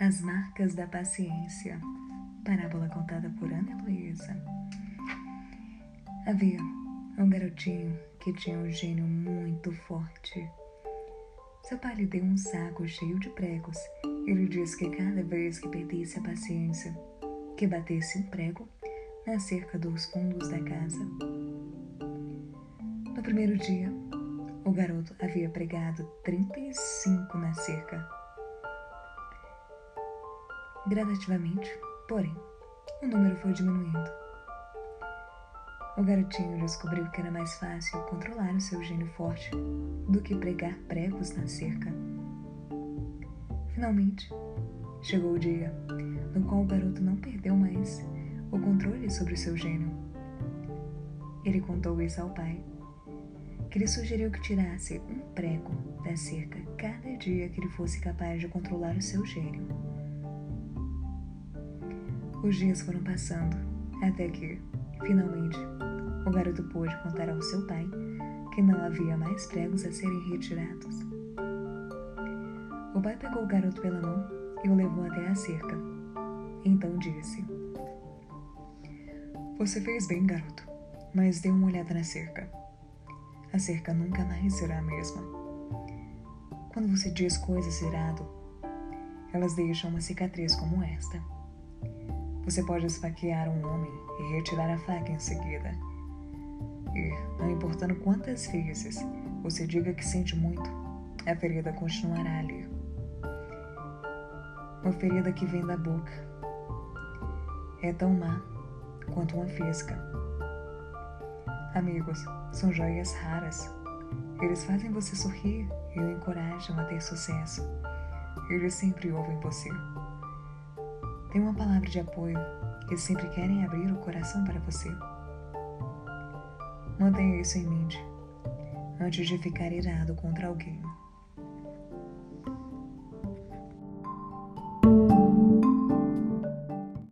As Marcas da Paciência. Parábola contada por Ana Heloísa. Havia um garotinho que tinha um gênio muito forte. Seu pai lhe deu um saco cheio de pregos e lhe disse que cada vez que perdesse a paciência, que batesse um prego na cerca dos fundos da casa. No primeiro dia, o garoto havia pregado 35 na cerca. Gradativamente, porém, o número foi diminuindo. O garotinho descobriu que era mais fácil controlar o seu gênio forte do que pregar pregos na cerca. Finalmente, chegou o dia no qual o garoto não perdeu mais o controle sobre o seu gênio. Ele contou isso ao pai, que lhe sugeriu que tirasse um prego da cerca cada dia que ele fosse capaz de controlar o seu gênio. Os dias foram passando, até que, finalmente, o garoto pôde contar ao seu pai que não havia mais pregos a serem retirados. O pai pegou o garoto pela mão e o levou até a cerca. Então disse: Você fez bem, garoto, mas dê uma olhada na cerca. A cerca nunca mais será a mesma. Quando você diz coisas irado, elas deixam uma cicatriz como esta. Você pode esfaquear um homem e retirar a faca em seguida. E, não importando quantas vezes você diga que sente muito, a ferida continuará ali. Uma ferida que vem da boca é tão má quanto uma fisga. Amigos são joias raras. Eles fazem você sorrir e o encorajam a ter sucesso. Eles sempre ouvem você. Tem uma palavra de apoio e sempre querem abrir o coração para você. Mantenha isso em mente antes de ficar irado contra alguém.